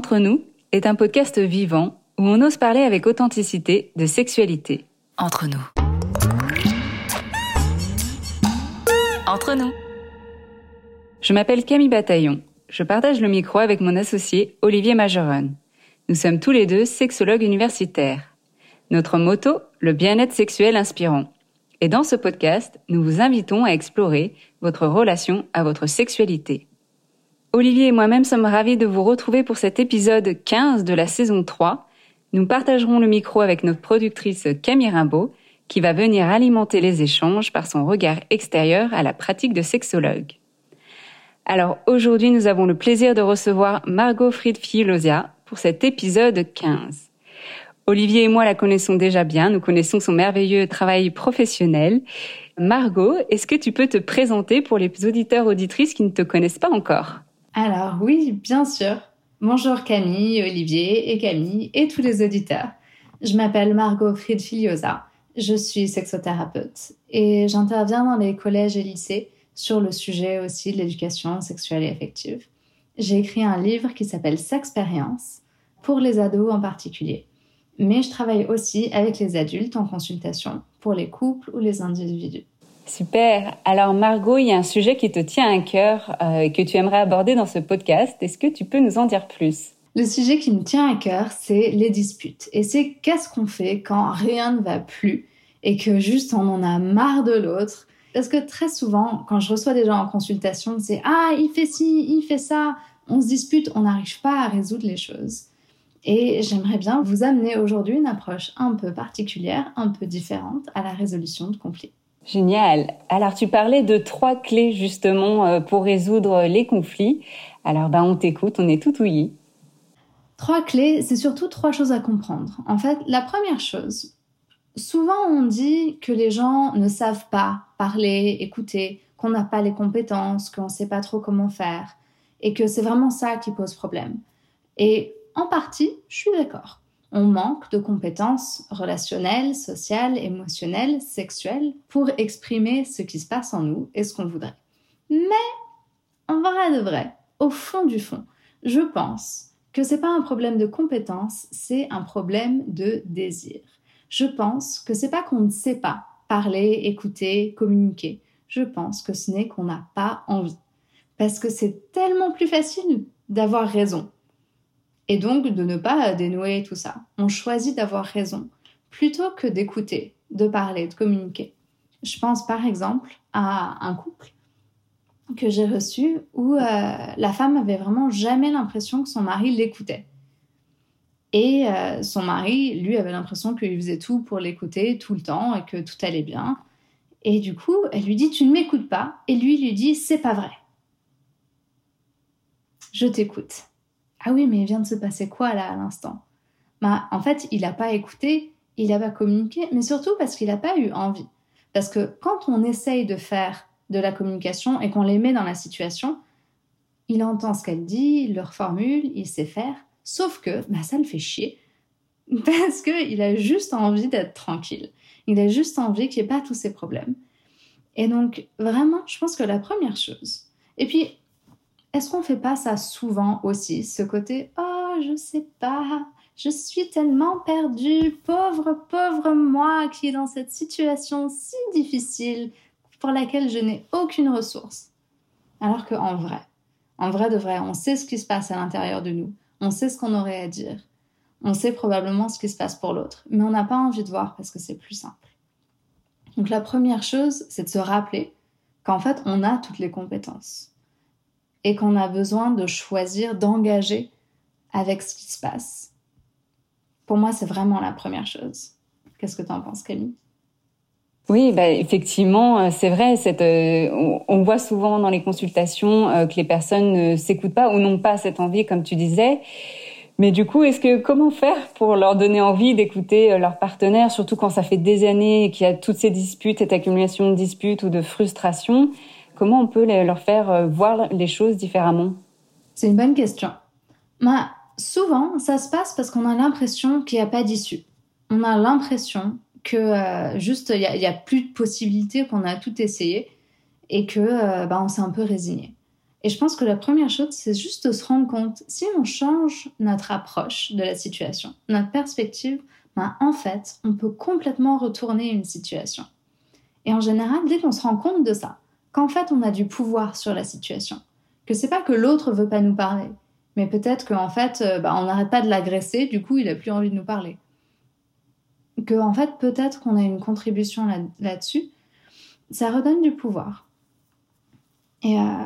Entre nous est un podcast vivant où on ose parler avec authenticité de sexualité. Entre nous. Entre nous. Je m'appelle Camille Bataillon. Je partage le micro avec mon associé Olivier Majeron. Nous sommes tous les deux sexologues universitaires. Notre motto, le bien-être sexuel inspirant. Et dans ce podcast, nous vous invitons à explorer votre relation à votre sexualité. Olivier et moi-même sommes ravis de vous retrouver pour cet épisode 15 de la saison 3. Nous partagerons le micro avec notre productrice Camille Rimbaud, qui va venir alimenter les échanges par son regard extérieur à la pratique de sexologue. Alors aujourd'hui, nous avons le plaisir de recevoir Margot Fried-Filosia pour cet épisode 15. Olivier et moi la connaissons déjà bien, nous connaissons son merveilleux travail professionnel. Margot, est-ce que tu peux te présenter pour les auditeurs auditrices qui ne te connaissent pas encore? Alors oui, bien sûr. Bonjour Camille, Olivier et Camille et tous les auditeurs. Je m'appelle Margot Friedfiliosa. Je suis sexothérapeute et j'interviens dans les collèges et lycées sur le sujet aussi de l'éducation sexuelle et affective. J'ai écrit un livre qui s'appelle Sexpérience pour les ados en particulier. Mais je travaille aussi avec les adultes en consultation pour les couples ou les individus. Super. Alors Margot, il y a un sujet qui te tient à cœur euh, et que tu aimerais aborder dans ce podcast. Est-ce que tu peux nous en dire plus? Le sujet qui me tient à cœur, c'est les disputes. Et c'est qu'est-ce qu'on fait quand rien ne va plus et que juste on en a marre de l'autre? Parce que très souvent, quand je reçois des gens en consultation, c'est ah il fait ci, il fait ça, on se dispute, on n'arrive pas à résoudre les choses. Et j'aimerais bien vous amener aujourd'hui une approche un peu particulière, un peu différente à la résolution de conflits. Génial. Alors tu parlais de trois clés justement euh, pour résoudre les conflits. Alors ben on t'écoute, on est tout ouillis. Trois clés, c'est surtout trois choses à comprendre. En fait, la première chose, souvent on dit que les gens ne savent pas parler, écouter, qu'on n'a pas les compétences, qu'on ne sait pas trop comment faire, et que c'est vraiment ça qui pose problème. Et en partie, je suis d'accord on manque de compétences relationnelles, sociales, émotionnelles, sexuelles pour exprimer ce qui se passe en nous et ce qu'on voudrait. Mais, en vrai de vrai, au fond du fond, je pense que c'est pas un problème de compétence, c'est un problème de désir. Je pense que c'est pas qu'on ne sait pas parler, écouter, communiquer. Je pense que ce n'est qu'on n'a pas envie. Parce que c'est tellement plus facile d'avoir raison et donc de ne pas dénouer tout ça. On choisit d'avoir raison plutôt que d'écouter, de parler, de communiquer. Je pense par exemple à un couple que j'ai reçu où euh, la femme avait vraiment jamais l'impression que son mari l'écoutait. Et euh, son mari, lui, avait l'impression qu'il faisait tout pour l'écouter tout le temps et que tout allait bien. Et du coup, elle lui dit Tu ne m'écoutes pas. Et lui lui dit C'est pas vrai. Je t'écoute. Ah oui, mais il vient de se passer quoi là à l'instant? Bah, En fait, il n'a pas écouté, il n'a pas communiqué, mais surtout parce qu'il n'a pas eu envie. Parce que quand on essaye de faire de la communication et qu'on les met dans la situation, il entend ce qu'elle dit, il le reformule, il sait faire, sauf que bah, ça le fait chier. Parce qu'il a juste envie d'être tranquille. Il a juste envie qu'il n'y ait pas tous ces problèmes. Et donc, vraiment, je pense que la première chose, et puis est-ce qu'on fait pas ça souvent aussi, ce côté oh je sais pas, je suis tellement perdue, pauvre pauvre moi qui est dans cette situation si difficile pour laquelle je n'ai aucune ressource. Alors que en vrai, en vrai de vrai, on sait ce qui se passe à l'intérieur de nous, on sait ce qu'on aurait à dire, on sait probablement ce qui se passe pour l'autre, mais on n'a pas envie de voir parce que c'est plus simple. Donc la première chose, c'est de se rappeler qu'en fait, on a toutes les compétences et qu'on a besoin de choisir, d'engager avec ce qui se passe. Pour moi, c'est vraiment la première chose. Qu'est-ce que tu en penses, Camille? Oui, bah, effectivement, euh, c'est vrai. Euh, on, voit souvent dans les consultations euh, que les personnes ne s'écoutent pas ou n'ont pas cette envie, comme tu disais. Mais du coup, est-ce que comment faire pour leur donner envie d'écouter leur partenaire, surtout quand ça fait des années qu'il y a toutes ces disputes, cette accumulation de disputes ou de frustrations? Comment on peut leur faire euh, voir les choses différemment? C'est une bonne question. Bah, souvent, ça se passe parce qu'on a l'impression qu'il n'y a pas d'issue. On a l'impression que euh, juste il n'y a, plus de possibilités, qu'on a tout essayé et que euh, bah, on s'est un peu résigné. Et je pense que la première chose, c'est juste de se rendre compte, si on change notre approche de la situation, notre perspective, ben en fait, on peut complètement retourner une situation. Et en général, dès qu'on se rend compte de ça, qu'en fait, on a du pouvoir sur la situation, que c'est pas que l'autre veut pas nous parler, mais peut-être qu'en fait, euh, ben, on n'arrête pas de l'agresser, du coup, il a plus envie de nous parler. Que en fait, peut-être qu'on a une contribution là-dessus, ça redonne du pouvoir. Et euh,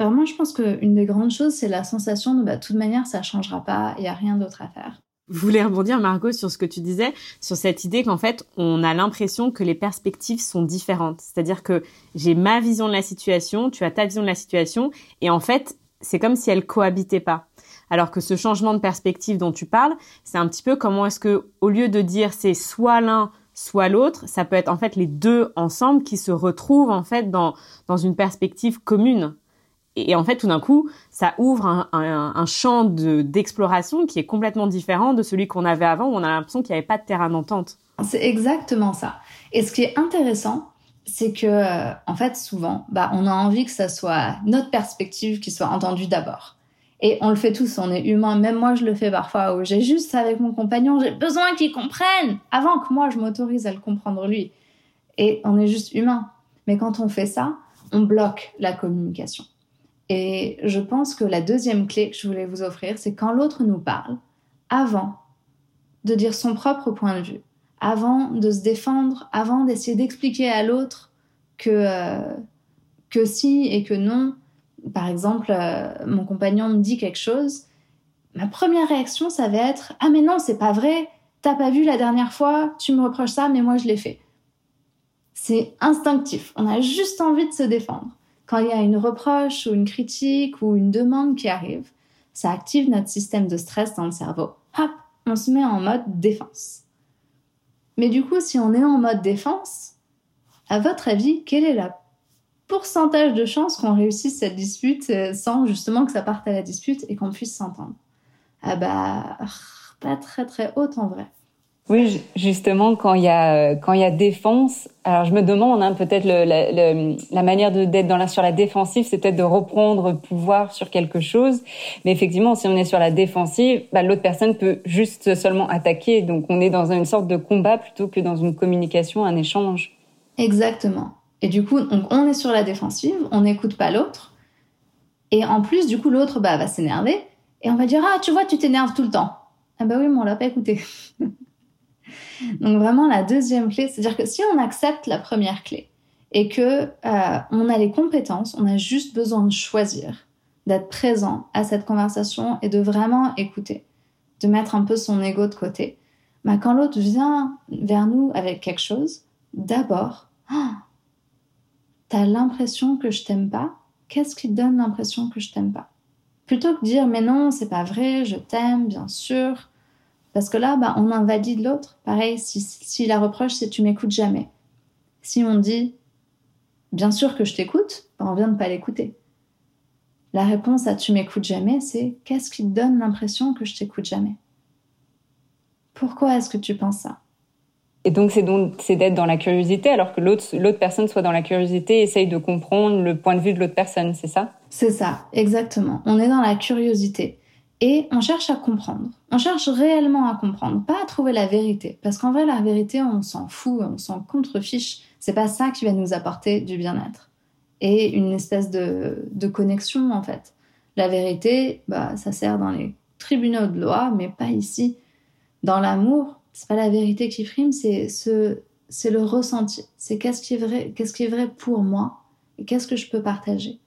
Vraiment, je pense qu'une des grandes choses, c'est la sensation de bah, toute manière, ça changera pas, il n'y a rien d'autre à faire. Voulez rebondir, Margot, sur ce que tu disais, sur cette idée qu'en fait, on a l'impression que les perspectives sont différentes. C'est-à-dire que j'ai ma vision de la situation, tu as ta vision de la situation, et en fait, c'est comme si elles cohabitaient pas. Alors que ce changement de perspective dont tu parles, c'est un petit peu comment est-ce que, au lieu de dire c'est soit l'un, soit l'autre, ça peut être en fait les deux ensemble qui se retrouvent en fait dans, dans une perspective commune. Et, en fait, tout d'un coup, ça ouvre un, champ d'exploration qui est complètement différent de celui qu'on avait avant, où on a l'impression qu'il n'y avait pas de terrain d'entente. C'est exactement ça. Et ce qui est intéressant, c'est que, en fait, souvent, bah, on a envie que ça soit notre perspective qui soit entendue d'abord. Et on le fait tous, on est humain. Même moi, je le fais parfois où j'ai juste avec mon compagnon, j'ai besoin qu'il comprenne avant que moi, je m'autorise à le comprendre lui. Et on est juste humain. Mais quand on fait ça, on bloque la communication. Et je pense que la deuxième clé que je voulais vous offrir, c'est quand l'autre nous parle, avant de dire son propre point de vue, avant de se défendre, avant d'essayer d'expliquer à l'autre que, euh, que si et que non. Par exemple, euh, mon compagnon me dit quelque chose, ma première réaction, ça va être Ah, mais non, c'est pas vrai, t'as pas vu la dernière fois, tu me reproches ça, mais moi je l'ai fait. C'est instinctif, on a juste envie de se défendre. Quand il y a une reproche ou une critique ou une demande qui arrive, ça active notre système de stress dans le cerveau. Hop, on se met en mode défense. Mais du coup, si on est en mode défense, à votre avis, quel est le pourcentage de chances qu'on réussisse cette dispute euh, sans justement que ça parte à la dispute et qu'on puisse s'entendre? Ah bah, pas très très haute en vrai. Oui, justement, quand il y a quand il y a défense, alors je me demande hein, peut-être la, manière d'être dans la sur la défensive, c'est peut-être de reprendre pouvoir sur quelque chose. Mais effectivement, si on est sur la défensive, bah, l'autre personne peut juste seulement attaquer. Donc on est dans une sorte de combat plutôt que dans une communication, un échange. Exactement. Et du coup, on est sur la défensive, on n'écoute pas l'autre. Et en plus, du coup, l'autre bah, va s'énerver et on va dire ah tu vois tu t'énerves tout le temps. Ah bah oui, mais on l'a pas écouté. Donc vraiment la deuxième clé, c'est-à-dire que si on accepte la première clé et que euh, on a les compétences, on a juste besoin de choisir, d'être présent à cette conversation et de vraiment écouter, de mettre un peu son ego de côté. Bah, quand l'autre vient vers nous avec quelque chose, d'abord, oh, t'as l'impression que je t'aime pas. Qu'est-ce qui te donne l'impression que je t'aime pas? Plutôt que de dire mais non, c'est pas vrai, je t'aime, bien sûr. Parce que là, bah, on invalide l'autre. Pareil, si, la reproche, c'est tu m'écoutes jamais. Si on dit bien sûr que je t'écoute, bah, on vient de pas l'écouter. La réponse à tu m'écoutes jamais, c'est qu'est-ce qui te donne l'impression que je t'écoute jamais? Pourquoi est-ce que tu penses ça? Et donc, c'est d'être dans la curiosité, alors que l'autre l'autre personne soit dans la curiosité, et essaye de comprendre le point de vue de l'autre personne, c'est ça? C'est ça, exactement. On est dans la curiosité et on cherche à comprendre. On cherche réellement à comprendre, pas à trouver la vérité. Parce qu'en vrai, la vérité, on s'en fout, on s'en contrefiche. C'est pas ça qui va nous apporter du bien-être. Et une espèce de, de connexion, en fait. La vérité, bah, ça sert dans les tribunaux de loi, mais pas ici. Dans l'amour, c'est pas la vérité qui prime, c'est ce, c'est le ressenti. C'est qu'est-ce qui est vrai, qu'est-ce qui est vrai pour moi et qu'est-ce que je peux partager.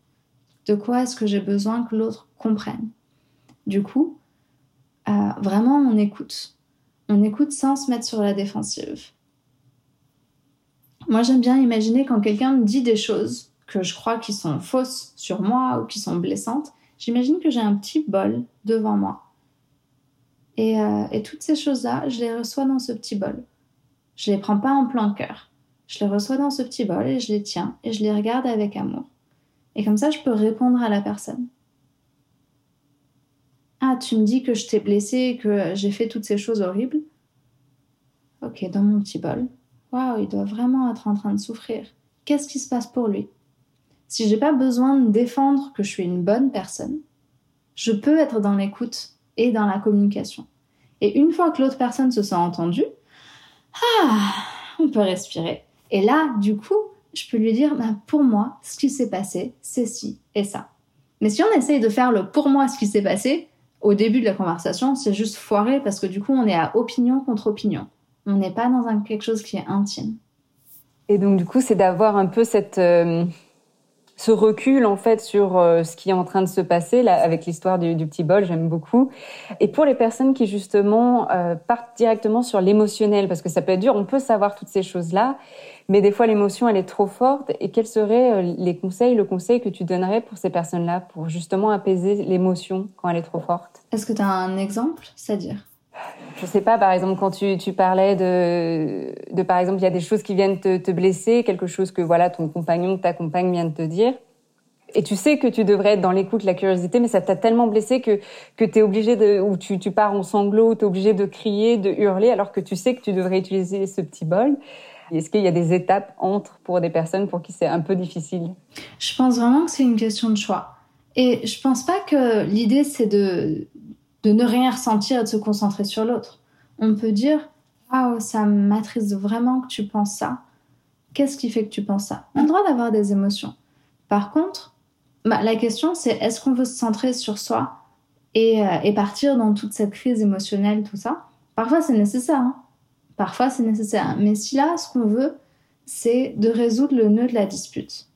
De quoi est-ce que j'ai besoin que l'autre comprenne? Du coup, euh, vraiment, on écoute. On écoute sans se mettre sur la défensive. Moi, j'aime bien imaginer quand quelqu'un me dit des choses que je crois qui sont fausses sur moi ou qui sont blessantes, j'imagine que j'ai un petit bol devant moi. Et, euh, et toutes ces choses-là, je les reçois dans ce petit bol. Je les prends pas en plein cœur. Je les reçois dans ce petit bol et je les tiens et je les regarde avec amour. Et comme ça, je peux répondre à la personne. Ah, tu me dis que je t'ai blessé, que j'ai fait toutes ces choses horribles. Ok, dans mon petit bol. Waouh, il doit vraiment être en train de souffrir. Qu'est-ce qui se passe pour lui? Si j'ai pas besoin de défendre que je suis une bonne personne, je peux être dans l'écoute et dans la communication. Et une fois que l'autre personne se sent entendue, ah, on peut respirer. Et là, du coup, je peux lui dire, bah, pour moi, ce qui s'est passé, c'est ci et ça. Mais si on essaye de faire le pour moi ce qui s'est passé, au début de la conversation, c'est juste foiré parce que du coup, on est à opinion contre opinion. On n'est pas dans un, quelque chose qui est intime. Et donc, du coup, c'est d'avoir un peu cette, euh, ce recul en fait sur euh, ce qui est en train de se passer là avec l'histoire du, petit bol j'aime beaucoup et pour les personnes qui justement euh, partent directement sur l'émotionnel parce que ça peut être dur on peut savoir toutes ces choses là mais des fois l'émotion elle est trop forte. Et quels seraient euh, les conseils le conseil que tu donnerais pour ces personnes là pour justement apaiser l'émotion quand elle est trop forte? Est-ce que tu as un exemple c'est-à-dire? Je sais pas, par exemple, quand tu, tu parlais de, de, par exemple, il y a des choses qui viennent te, te blesser, quelque chose que voilà ton compagnon, ta compagne vient de te dire, et tu sais que tu devrais être dans l'écoute, la curiosité, mais ça t'a tellement blessé que que t'es obligé de, ou tu, tu pars en sanglots, t'es obligé de crier, de hurler, alors que tu sais que tu devrais utiliser ce petit bol. Est-ce qu'il y a des étapes entre pour des personnes pour qui c'est un peu difficile? Je pense vraiment que c'est une question de choix. Et je pense pas que l'idée c'est de de ne rien ressentir et de se concentrer sur l'autre. On peut dire Ah, ça m'attriste vraiment que tu penses ça. Qu'est-ce qui fait que tu penses ça? On a le droit d'avoir des émotions. Par contre, bah, la question c'est est-ce qu'on veut se centrer sur soi et, euh, et, partir dans toute cette crise émotionnelle, tout ça? Parfois c'est nécessaire. Hein. Parfois c'est nécessaire. Mais si là, ce qu'on veut, c'est de résoudre le nœud de la dispute.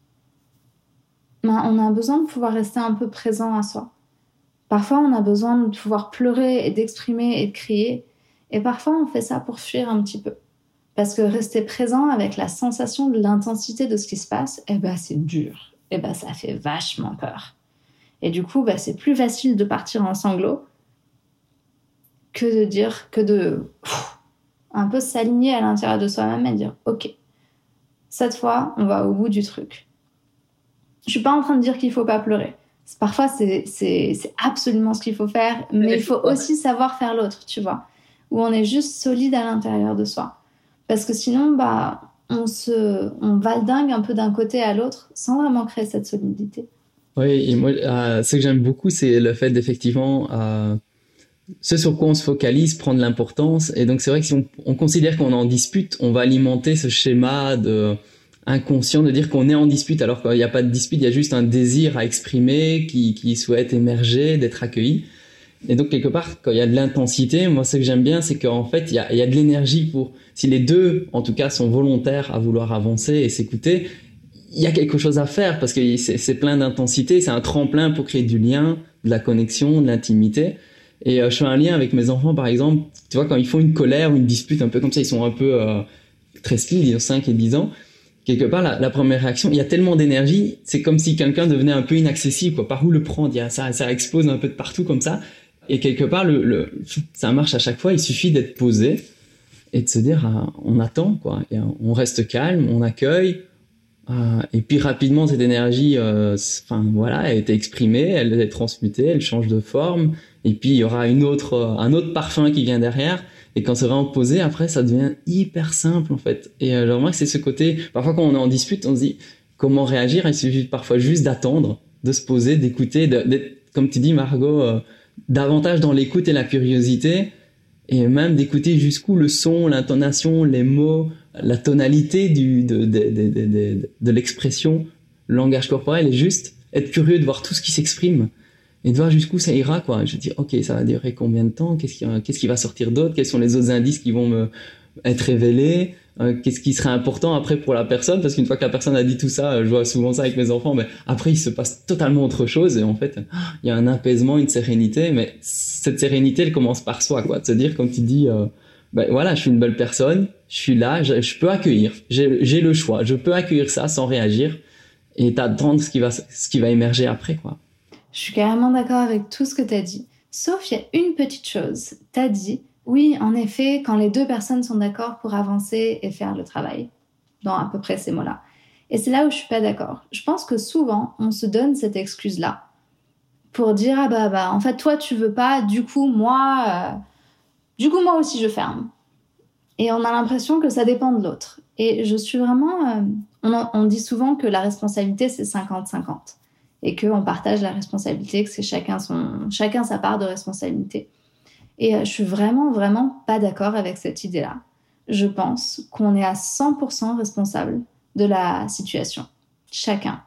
Bah, on a besoin de pouvoir rester un peu présent à soi. Parfois, on a besoin de pouvoir pleurer et d'exprimer et de crier. Et parfois, on fait ça pour fuir un petit peu. Parce que rester présent avec la sensation de l'intensité de ce qui se passe, eh ben, c'est dur. Eh ben, ça fait vachement peur. Et du coup, bah, c'est plus facile de partir en sanglots que de dire, que de un peu s'aligner à l'intérieur de soi-même et dire, OK, cette fois, on va au bout du truc. Je suis pas en train de dire qu'il faut pas pleurer. Parfois, c'est absolument ce qu'il faut faire, mais il faut aussi savoir faire l'autre, tu vois, où on est juste solide à l'intérieur de soi. Parce que sinon, bah, on se, on valdingue un peu d'un côté à l'autre sans vraiment créer cette solidité. Oui, et moi, euh, ce que j'aime beaucoup, c'est le fait d'effectivement, euh, ce sur quoi on se focalise prendre l'importance. Et donc, c'est vrai que si on, on considère qu'on en dispute, on va alimenter ce schéma de inconscient de dire qu'on est en dispute alors qu'il n'y a pas de dispute, il y a juste un désir à exprimer qui, qui souhaite émerger, d'être accueilli. Et donc quelque part, quand il y a de l'intensité, moi ce que j'aime bien, c'est qu'en fait il y a, il y a de l'énergie pour, si les deux en tout cas sont volontaires à vouloir avancer et s'écouter, il y a quelque chose à faire parce que c'est plein d'intensité, c'est un tremplin pour créer du lien, de la connexion, de l'intimité. Et euh, je fais un lien avec mes enfants par exemple, tu vois quand ils font une colère ou une dispute un peu comme ça, ils sont un peu euh, très speed, ils ont 5 et 10 ans quelque part, la, première réaction, il y a tellement d'énergie, c'est comme si quelqu'un devenait un peu inaccessible. Quoi. Par où le prendre? A, ça, ça explose un peu de partout comme ça. Et quelque part, le, ça marche à chaque fois. Il suffit d'être posé et de se dire, ah, on attend, quoi. Et on reste calme, on accueille. Euh, et puis rapidement, cette énergie, euh, enfin voilà, elle été exprimée, elle est transmutée, elle change de forme. Et puis il y aura une autre, un autre parfum qui vient derrière. Et quand c'est vraiment posé, après, ça devient hyper simple, en fait. Et euh, moi, c'est ce côté, parfois, quand on est en dispute, on se dit, comment réagir? Il suffit parfois juste d'attendre, de se poser, d'écouter, d'être, comme tu dis, Margot, euh, davantage dans l'écoute et la curiosité, et même d'écouter jusqu'où le son, l'intonation, les mots, la tonalité du, de, de, de, de l'expression, le langage corporel, et juste être curieux de voir tout ce qui s'exprime et de voir jusqu'où ça ira quoi. Je dis ok ça va durer combien de temps? Qu'est-ce qui qu'est-ce qui va sortir d'autre? Quels sont les autres indices qui vont me être révélés? Euh, qu'est-ce qui serait important après pour la personne? Parce qu'une fois que la personne a dit tout ça je vois souvent ça avec mes enfants mais après il se passe totalement autre chose et en fait il y a un apaisement une sérénité mais cette sérénité elle commence par soi quoi. De se dire quand tu dis euh, ben voilà je suis une belle personne je suis là je, je peux accueillir j'ai le choix je peux accueillir ça sans réagir et t'attendre ce qui va ce qui va émerger après quoi je suis carrément d'accord avec tout ce que tu as dit. Sauf il y a une petite chose. Tu as dit, oui, en effet, quand les deux personnes sont d'accord pour avancer et faire le travail. Dans à peu près ces mots-là. Et c'est là où je suis pas d'accord. Je pense que souvent, on se donne cette excuse-là pour dire, ah bah, bah, en fait, toi, tu veux pas, du coup, moi, euh, du coup, moi aussi, je ferme. Et on a l'impression que ça dépend de l'autre. Et je suis vraiment euh, On, dit souvent que la responsabilité, c'est 50-50 et qu'on partage la responsabilité, que c'est chacun, son, chacun sa part de responsabilité. Et euh, je suis vraiment, vraiment pas d'accord avec cette idée-là. Je pense qu'on est à 100% responsable de la situation. Chacun.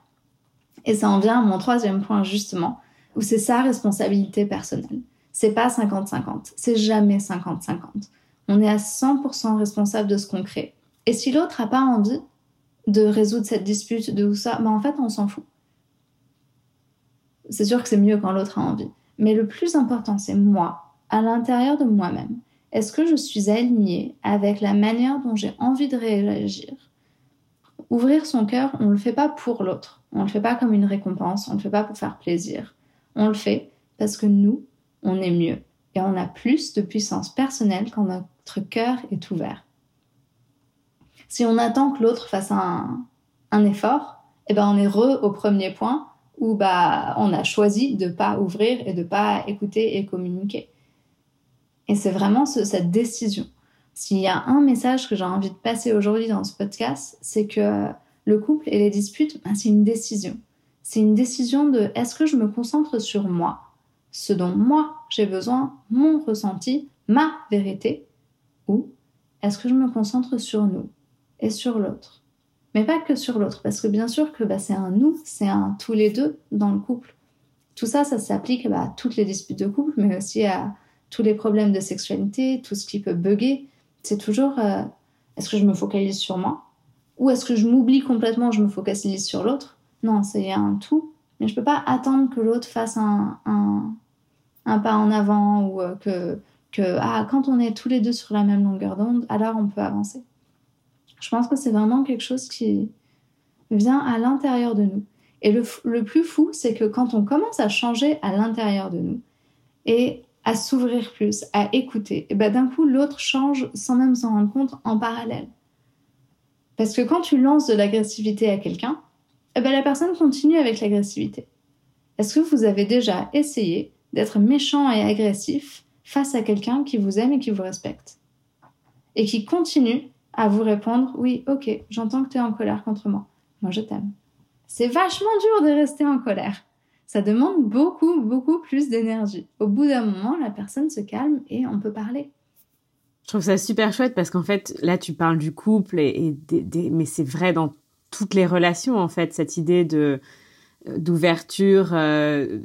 Et ça en vient à mon troisième point, justement, où c'est sa responsabilité personnelle. C'est pas 50-50. C'est jamais 50-50. On est à 100% responsable de ce qu'on crée. Et si l'autre n'a pas envie de résoudre cette dispute, de tout ça, ben en fait, on s'en fout. C'est sûr que c'est mieux quand l'autre a envie. Mais le plus important, c'est moi, à l'intérieur de moi-même. Est-ce que je suis alignée avec la manière dont j'ai envie de réagir? Ouvrir son cœur, on ne le fait pas pour l'autre. On ne le fait pas comme une récompense, on ne le fait pas pour faire plaisir. On le fait parce que nous, on est mieux et on a plus de puissance personnelle quand notre cœur est ouvert. Si on attend que l'autre fasse un, effort, eh ben on est re au premier point où bah on a choisi de pas ouvrir et de pas écouter et communiquer. Et c'est vraiment cette décision. S'il y a un message que j'ai envie de passer aujourd'hui dans ce podcast, c'est que le couple et les disputes, ben, c'est une décision. C'est une décision de est-ce que je me concentre sur moi, ce dont moi j'ai besoin, mon ressenti, ma vérité, ou est-ce que je me concentre sur nous et sur l'autre? Mais pas que sur l'autre, parce que bien sûr que bah, c'est un nous, c'est un tous les deux dans le couple. Tout ça, ça s'applique bah, à toutes les disputes de couple, mais aussi à tous les problèmes de sexualité, tout ce qui peut bugger. C'est toujours euh, est-ce que je me focalise sur moi Ou est-ce que je m'oublie complètement, je me focalise sur l'autre? Non, c'est un tout. Mais je peux pas attendre que l'autre fasse un, un pas en avant ou euh, que, que ah, quand on est tous les deux sur la même longueur d'onde, alors on peut avancer. Je pense que c'est vraiment quelque chose qui vient à l'intérieur de nous. Et le, plus fou, c'est que quand on commence à changer à l'intérieur de nous et à s'ouvrir plus, à écouter, et ben d'un coup l'autre change sans même s'en rendre compte en parallèle. Parce que quand tu lances de l'agressivité à quelqu'un, et ben la personne continue avec l'agressivité. Est-ce que vous avez déjà essayé d'être méchant et agressif face à quelqu'un qui vous aime et qui vous respecte. Et qui continue à vous répondre Oui, ok, j'entends que tu es en colère contre moi. Moi, je t'aime. C'est vachement dur de rester en colère. Ça demande beaucoup, beaucoup plus d'énergie. Au bout d'un moment, la personne se calme et on peut parler. Je trouve ça super chouette parce qu'en fait, là, tu parles du couple et, des, mais c'est vrai dans toutes les relations, en fait, cette idée de d'ouverture euh,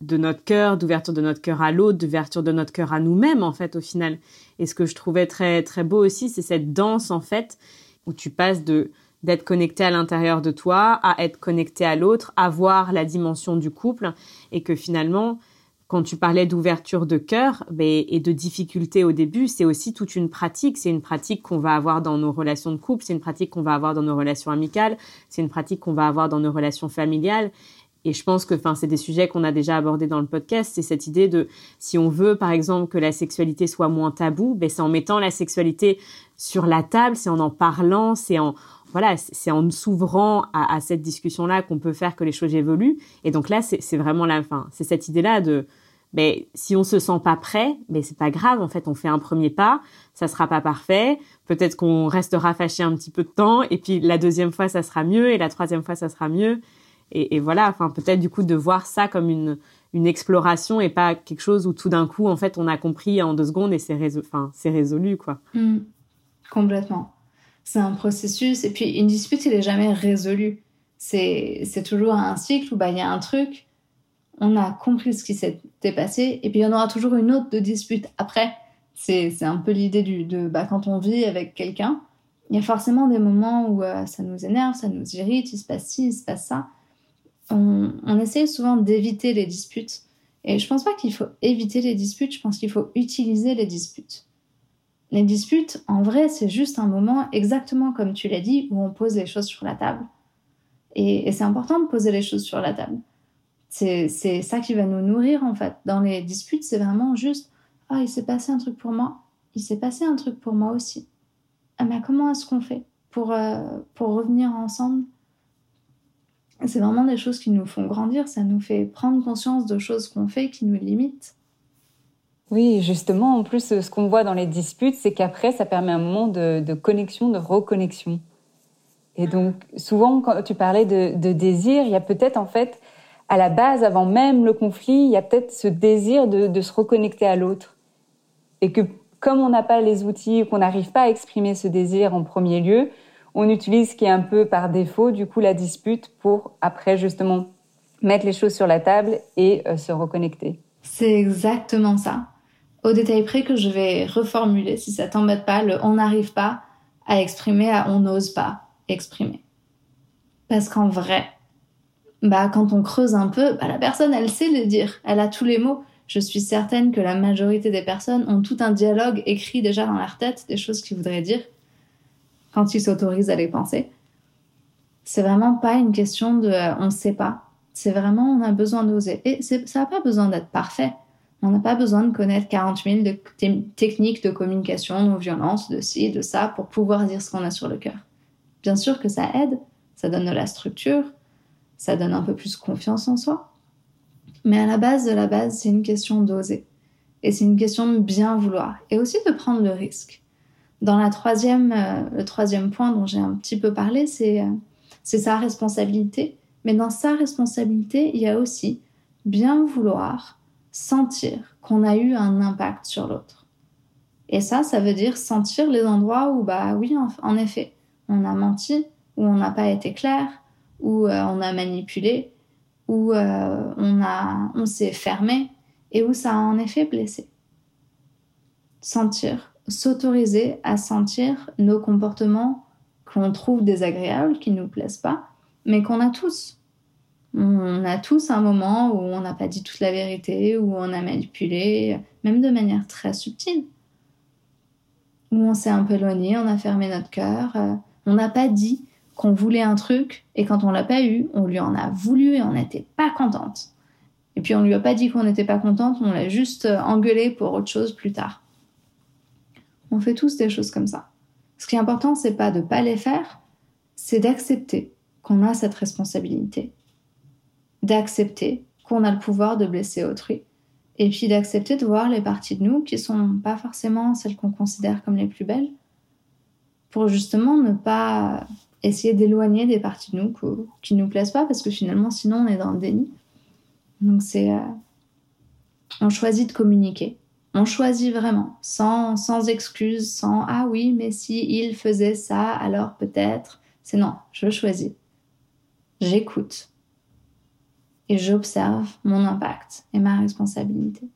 de notre cœur, d'ouverture de notre cœur à l'autre, d'ouverture de notre cœur à nous-mêmes en fait au final. Et ce que je trouvais très très beau aussi, c'est cette danse en fait où tu passes de d'être connecté à l'intérieur de toi à être connecté à l'autre, à voir la dimension du couple et que finalement quand tu parlais d'ouverture de cœur et de difficulté au début, c'est aussi toute une pratique. C'est une pratique qu'on va avoir dans nos relations de couple, c'est une pratique qu'on va avoir dans nos relations amicales, c'est une pratique qu'on va avoir dans nos relations familiales. Et je pense que, enfin, c'est des sujets qu'on a déjà abordés dans le podcast. C'est cette idée de, si on veut, par exemple, que la sexualité soit moins tabou, ben, c'est en mettant la sexualité sur la table, c'est en en parlant, c'est en, voilà, c'est en s'ouvrant à, cette discussion-là qu'on peut faire que les choses évoluent. Et donc là, c'est vraiment la fin. C'est cette idée-là de, mais si on se sent pas prêt, mais c'est pas grave. En fait, on fait un premier pas. Ça sera pas parfait. Peut-être qu'on restera fâché un petit peu de temps, et puis la deuxième fois, ça sera mieux, et la troisième fois, ça sera mieux. Et, et voilà. Enfin, peut-être du coup de voir ça comme une une exploration et pas quelque chose où tout d'un coup, en fait, on a compris en deux secondes et c'est résolu, enfin, c'est résolu, quoi. Mmh. complètement. C'est un processus. Et puis, une dispute, elle est jamais résolue. C'est, c'est toujours un cycle où, bah, il y a un truc, on a compris ce qui s'était passé, et puis il y en aura toujours une autre de dispute après. C'est un peu l'idée de bah, quand on vit avec quelqu'un, il y a forcément des moments où euh, ça nous énerve, ça nous irrite, il se passe ci, il se passe ça. On, on essaye souvent d'éviter les disputes. Et je pense pas qu'il faut éviter les disputes, je pense qu'il faut utiliser les disputes. Les disputes, en vrai, c'est juste un moment, exactement comme tu l'as dit, où on pose les choses sur la table. et c'est important de poser les choses sur la table. C'est ça qui va nous nourrir en fait. Dans les disputes, c'est vraiment juste Ah, il s'est passé un truc pour moi, il s'est passé un truc pour moi aussi. Ah, mais comment est-ce qu'on fait pour, euh, pour revenir ensemble? C'est vraiment des choses qui nous font grandir, ça nous fait prendre conscience de choses qu'on fait qui nous limitent. Oui, justement, en plus, ce qu'on voit dans les disputes, c'est qu'après, ça permet un moment de, connexion, de reconnexion. Et donc, souvent, quand tu parlais de désir, il y a peut-être en fait, à la base, avant même le conflit, il y a peut-être ce désir de, se reconnecter à l'autre. Et que comme on n'a pas les outils, qu'on n'arrive pas à exprimer ce désir en premier lieu, on utilise ce qui est un peu par défaut, du coup, la dispute pour après justement mettre les choses sur la table et euh, se reconnecter. C'est exactement ça. Au détail près que je vais reformuler, si ça t'embête pas, le on n'arrive pas à exprimer à on n'ose pas exprimer. Parce qu'en vrai, bah, quand on creuse un peu, bah, la personne, elle sait le dire. Elle a tous les mots. Je suis certaine que la majorité des personnes ont tout un dialogue écrit déjà dans leur tête, des choses qu'ils voudraient dire, quand ils s'autorisent à les penser. C'est vraiment pas une question de euh, on sait pas. C'est vraiment on a besoin d'oser. Et ça n'a pas besoin d'être parfait. On n'a pas besoin de connaître 40 000 de techniques de communication non violence, de ci, de ça, pour pouvoir dire ce qu'on a sur le cœur. Bien sûr que ça aide, ça donne de la structure, ça donne un peu plus confiance en soi. Mais à la base de la base, c'est une question d'oser. Et c'est une question de bien vouloir. Et aussi de prendre le risque. Dans la troisième, euh, le troisième point dont j'ai un petit peu parlé, c'est euh, c'est sa responsabilité. Mais dans sa responsabilité, il y a aussi bien vouloir sentir qu'on a eu un impact sur l'autre. Et ça, ça veut dire sentir les endroits où, bah oui, en, effet, on a menti, où on n'a pas été clair, où euh, on a manipulé, où euh, on, s'est fermé et où ça a en effet blessé. Sentir, s'autoriser à sentir nos comportements qu'on trouve désagréables, qui ne nous plaisent pas, mais qu'on a tous. On a tous un moment où on n'a pas dit toute la vérité, où on a manipulé, même de manière très subtile. Où on s'est un peu éloigné, on a fermé notre cœur, euh, on n'a pas dit qu'on voulait un truc et quand on l'a pas eu, on lui en a voulu et on n'était pas contente. Et puis on lui a pas dit qu'on n'était pas contente, on l'a juste euh, engueulé pour autre chose plus tard. On fait tous des choses comme ça. Ce qui est important, c'est pas de pas les faire, c'est d'accepter qu'on a cette responsabilité d'accepter qu'on a le pouvoir de blesser autrui. Et puis d'accepter de voir les parties de nous qui sont pas forcément celles qu'on considère comme les plus belles. Pour justement ne pas essayer d'éloigner des parties de nous qui nous plaisent pas parce que finalement sinon on est dans le déni. Donc c'est. Euh, on choisit de communiquer. On choisit vraiment, sans, sans excuses, sans ah oui, mais si il faisait ça, alors peut-être. C'est non, je choisis. J'écoute et j'observe mon impact et ma responsabilité.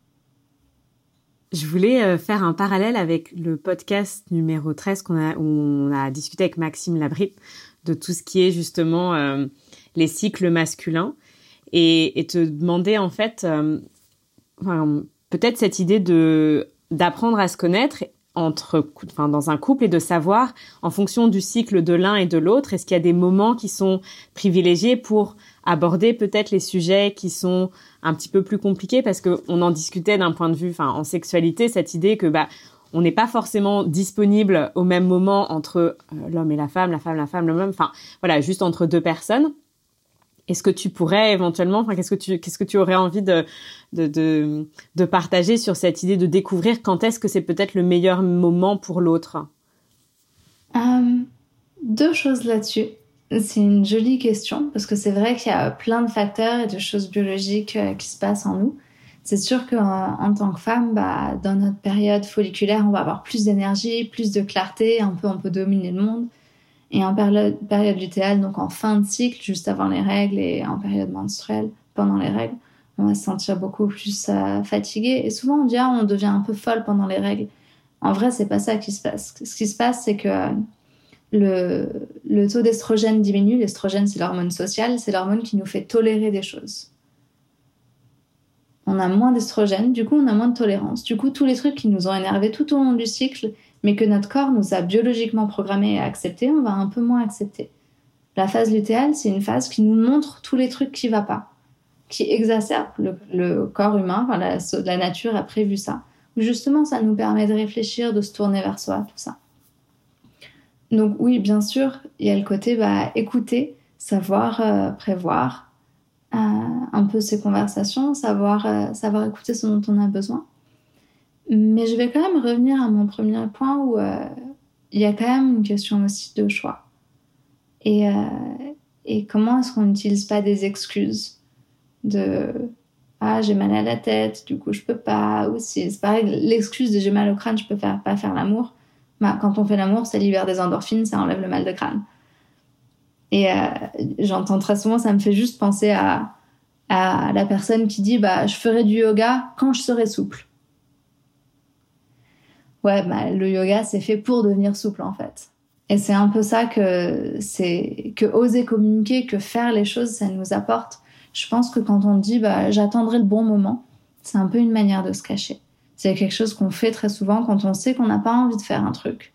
Je voulais euh, faire un parallèle avec le podcast numéro 13 qu'on a, où on a discuté avec Maxime Labrit de tout ce qui est justement euh, les cycles masculins et, te demander en fait euh, peut-être cette idée d'apprendre à se connaître entre, enfin, dans un couple et de savoir en fonction du cycle de l'un et de l'autre, est-ce qu'il y a des moments qui sont privilégiés pour aborder peut-être les sujets qui sont un petit peu plus compliqués parce que on en discutait d'un point de vue, en sexualité, cette idée que bah on n'est pas forcément disponible au même moment entre euh, l'homme et la femme, la femme, la femme, le même, enfin voilà, juste entre deux personnes. Est-ce que tu pourrais éventuellement, enfin, qu'est-ce que tu, qu'est-ce que tu aurais envie de, de, de, de partager sur cette idée de découvrir quand est-ce que c'est peut-être le meilleur moment pour l'autre? Euh, Deux choses là-dessus. C'est une jolie question parce que c'est vrai qu'il y a plein de facteurs et de choses biologiques euh, qui se passent en nous. C'est sûr qu'en en tant que femme, bah, dans notre période folliculaire, on va avoir plus d'énergie, plus de clarté, un peu on peut dominer le monde. Et en période, période donc en fin de cycle, juste avant les règles et en période menstruelle, pendant les règles, on va se sentir beaucoup plus euh, fatigué. Et souvent, on dit, ah, on devient un peu folle pendant les règles. En vrai, c'est pas ça qui se passe. Ce qui se passe, c'est que le, taux d'estrogène diminue. L'estrogène, c'est l'hormone sociale, c'est l'hormone qui nous fait tolérer des choses. On a moins d'estrogène, du coup, on a moins de tolérance. Du coup, tous les trucs qui nous ont énervés tout au long du cycle, mais que notre corps nous a biologiquement programmés à accepter, on va un peu moins accepter. La phase lutéale, c'est une phase qui nous montre tous les trucs qui ne vont pas, qui exacerbe le, corps humain, la, nature a prévu ça. Justement, ça nous permet de réfléchir, de se tourner vers soi, tout ça. Donc oui, bien sûr, il y a le côté bah, écouter, savoir euh, prévoir euh, un peu ces conversations, savoir, euh, savoir écouter ce dont on a besoin. Mais je vais quand même revenir à mon premier point où il y a quand même une question aussi de choix. Et, et comment est-ce qu'on n'utilise pas des excuses de ah j'ai mal à la tête, du coup je peux pas aussi. C'est pareil, l'excuse de j'ai mal au crâne, je peux faire, pas faire l'amour. Bah, quand on fait l'amour, ça libère des endorphines, ça enlève le mal de crâne. Et euh, j'entends très souvent, ça me fait juste penser à, la personne qui dit bah je ferai du yoga quand je serai souple. Ouais, bah, le yoga c'est fait pour devenir souple en fait. Et c'est un peu ça que c'est que oser communiquer, que faire les choses, ça nous apporte je pense que quand on dit bah, j'attendrai le bon moment, c'est un peu une manière de se cacher. C'est quelque chose qu'on fait très souvent quand on sait qu'on n'a pas envie de faire un truc.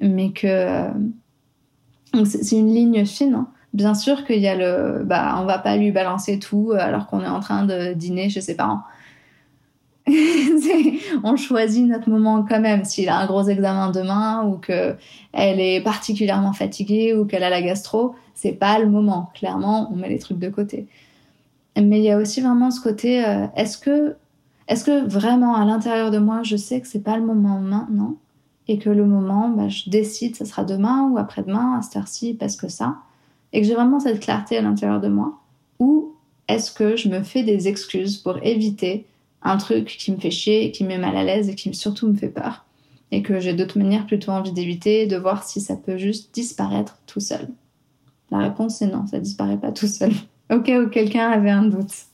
Mais que. C'est une ligne fine. Hein. Bien sûr qu'il y a le. Bah, on va pas lui balancer tout euh, alors qu'on est en train de dîner chez ses parents. on choisit notre moment quand même. S'il a un gros examen demain ou que elle est particulièrement fatiguée ou qu'elle a la gastro, c'est pas le moment. Clairement, on met les trucs de côté. Mais il y a aussi vraiment ce côté, euh, est-ce que, est-ce que vraiment à l'intérieur de moi, je sais que c'est pas le moment maintenant et que le moment, bah, je décide, ça sera demain ou après-demain, à cette heure-ci, parce que ça, et que j'ai vraiment cette clarté à l'intérieur de moi, ou est-ce que je me fais des excuses pour éviter un truc qui me fait chier, qui me met mal à l'aise et qui surtout me fait peur, et que j'ai d'autres manières plutôt envie d'éviter, de voir si ça peut juste disparaître tout seul? La réponse est non, ça disparaît pas tout seul au cas où quelqu'un avait un doute.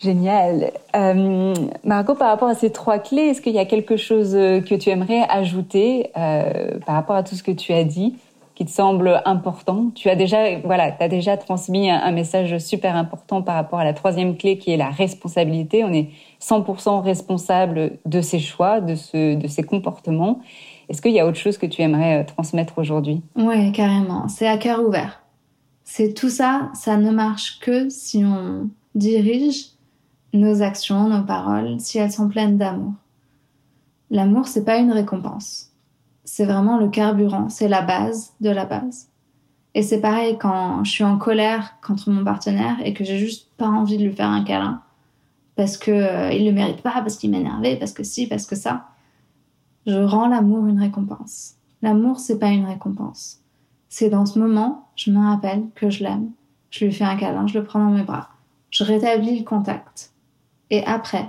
Génial. Euh, Margot, par rapport à ces trois clés, est-ce qu'il y a quelque chose euh, que tu aimerais ajouter euh, par rapport à tout ce que tu as dit qui te semble important? Tu as déjà, voilà, as déjà transmis un, message super important par rapport à la troisième clé qui est la responsabilité. On est 100% responsable de ses choix, de, ce, de ses comportements. Est-ce qu'il y a autre chose que tu aimerais transmettre aujourd'hui? Oui, carrément. C'est à cœur ouvert. C'est tout ça, ça ne marche que si on dirige nos actions, nos paroles, si elles sont pleines d'amour. L'amour, c'est pas une récompense. C'est vraiment le carburant, c'est la base de la base. Et c'est pareil quand je suis en colère contre mon partenaire et que j'ai juste pas envie de lui faire un câlin parce que euh, il le mérite pas, parce qu'il m'énerve, parce que si, parce que ça. Je rends l'amour une récompense. L'amour, c'est pas une récompense. C'est dans ce moment, je me rappelle que je l'aime. Je lui fais un câlin, je le prends dans mes bras. Je rétablis le contact. Et après,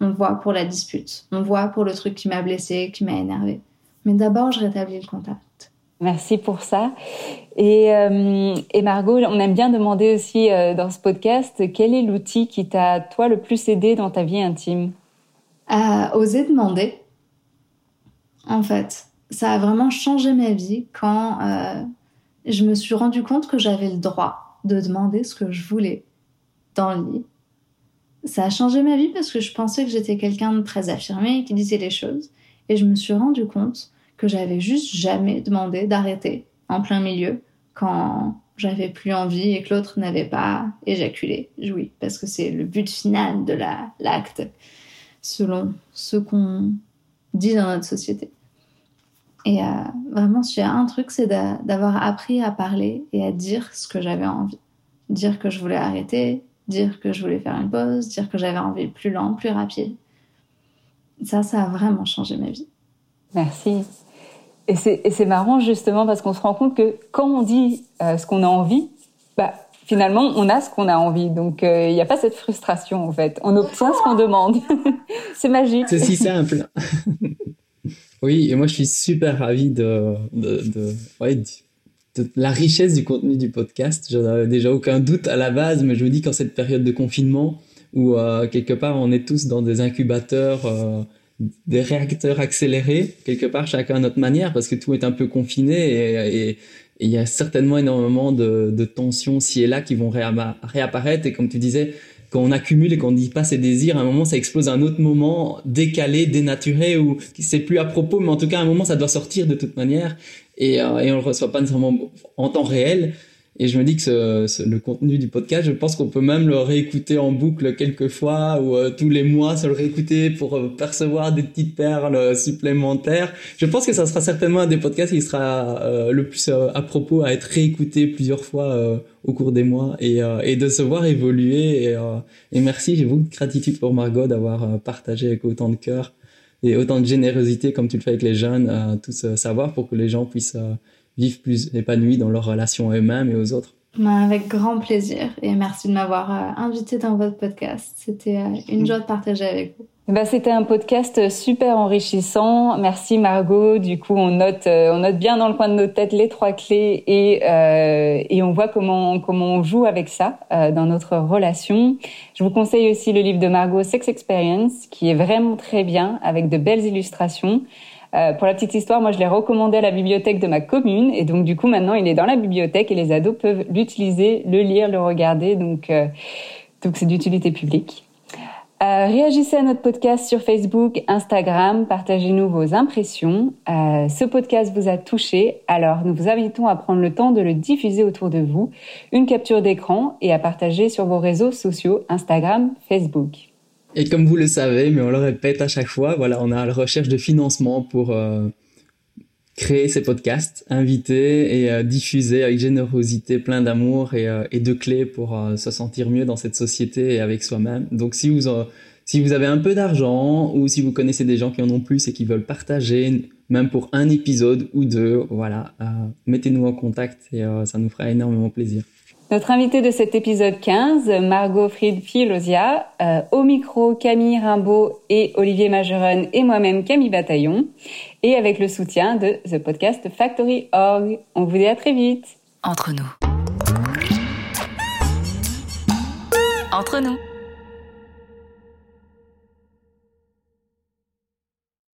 on voit pour la dispute. On voit pour le truc qui m'a blessé, qui m'a énervé. Mais d'abord, je rétablis le contact. Merci pour ça. Et, euh, et Margot, on aime bien demander aussi euh, dans ce podcast, quel est l'outil qui t'a, toi, le plus aidé dans ta vie intime? À oser demander. En fait, ça a vraiment changé ma vie quand euh, je me suis rendu compte que j'avais le droit de demander ce que je voulais dans le lit. Ça a changé ma vie parce que je pensais que j'étais quelqu'un de très affirmé qui disait les choses. Et je me suis rendu compte que j'avais juste jamais demandé d'arrêter en plein milieu quand j'avais plus envie et que l'autre n'avait pas éjaculé, joui, parce que c'est le but final de l'acte, selon ce qu'on dit dans notre société. Et euh, vraiment, s'il y a un truc, c'est d'avoir appris à parler et à dire ce que j'avais envie. Dire que je voulais arrêter, dire que je voulais faire une pause, dire que j'avais envie plus lent, plus rapide. Ça, ça a vraiment changé ma vie. Merci. Et c'est marrant justement parce qu'on se rend compte que quand on dit euh, ce qu'on a envie, bah, finalement, on a ce qu'on a envie. Donc, euh, il n'y a pas cette frustration en fait. On obtient ce qu'on demande. c'est magique. C'est si simple. Oui, et moi je suis super ravi de, de, de, ouais, de, la richesse du contenu du podcast. J'en avais déjà aucun doute à la base, mais je me dis qu'en cette période de confinement, où euh, quelque part on est tous dans des incubateurs, euh, des réacteurs accélérés, quelque part chacun à notre manière, parce que tout est un peu confiné et, il y a certainement énormément de, tensions ci et là qui vont réapparaître. Et comme tu disais, quand on accumule et qu'on dit pas ses désirs, à un moment ça explose un autre moment, décalé, dénaturé, ou c'est plus à propos, mais en tout cas à un moment ça doit sortir de toute manière, et, euh, et on le reçoit pas nécessairement en temps réel. Et je me dis que ce, le contenu du podcast, je pense qu'on peut même le réécouter en boucle quelques fois ou euh, tous les mois se le réécouter pour euh, percevoir des petites perles supplémentaires. Je pense que ça sera certainement un des podcasts qui sera euh, le plus à propos à être réécouté plusieurs fois au cours des mois et, et de se voir évoluer. Et, et merci, j'ai beaucoup de gratitude pour Margot d'avoir partagé avec autant de cœur et autant de générosité comme tu le fais avec les jeunes, tout ce savoir pour que les gens puissent vivent plus épanouis dans leurs relations à eux-mêmes et aux autres. Ben, avec grand plaisir et merci de m'avoir invité dans votre podcast. C'était une joie de partager avec vous. Bah, c'était un podcast super enrichissant. Merci Margot. Du coup, on note, euh, on note bien dans le coin de nos têtes les trois clés et, euh, et on voit comment, comment on joue avec ça euh, dans notre relation. Je vous conseille aussi le livre de Margot, Sex Experience, qui est vraiment très bien avec de belles illustrations. Euh, pour la petite histoire, moi je l'ai recommandé à la bibliothèque de ma commune et donc du coup maintenant il est dans la bibliothèque et les ados peuvent l'utiliser, le lire, le regarder. Donc donc c'est d'utilité publique. Euh, réagissez à notre podcast sur Facebook, Instagram, partagez-nous vos impressions. Euh, ce podcast vous a touché, alors nous vous invitons à prendre le temps de le diffuser autour de vous, une capture d'écran et à partager sur vos réseaux sociaux, Instagram, Facebook. Et comme vous le savez, mais on le répète à chaque fois, voilà, on a la recherche de financement pour euh, créer ces podcasts, inviter et diffuser avec générosité, plein d'amour et, et, de clés pour se sentir mieux dans cette société et avec soi-même. Donc si vous si vous avez un peu d'argent ou si vous connaissez des gens qui en ont plus et qui veulent partager, même pour un épisode ou deux, voilà, euh, mettez-nous en contact et euh, ça nous fera énormément plaisir. Notre invité de cet épisode 15, Margot Fried-Philosia, euh, au micro Camille Rimbaud et Olivier Majeron et moi-même Camille Bataillon, et avec le soutien de The Podcast Factory Org. On vous dit à très vite. Entre nous. Entre nous.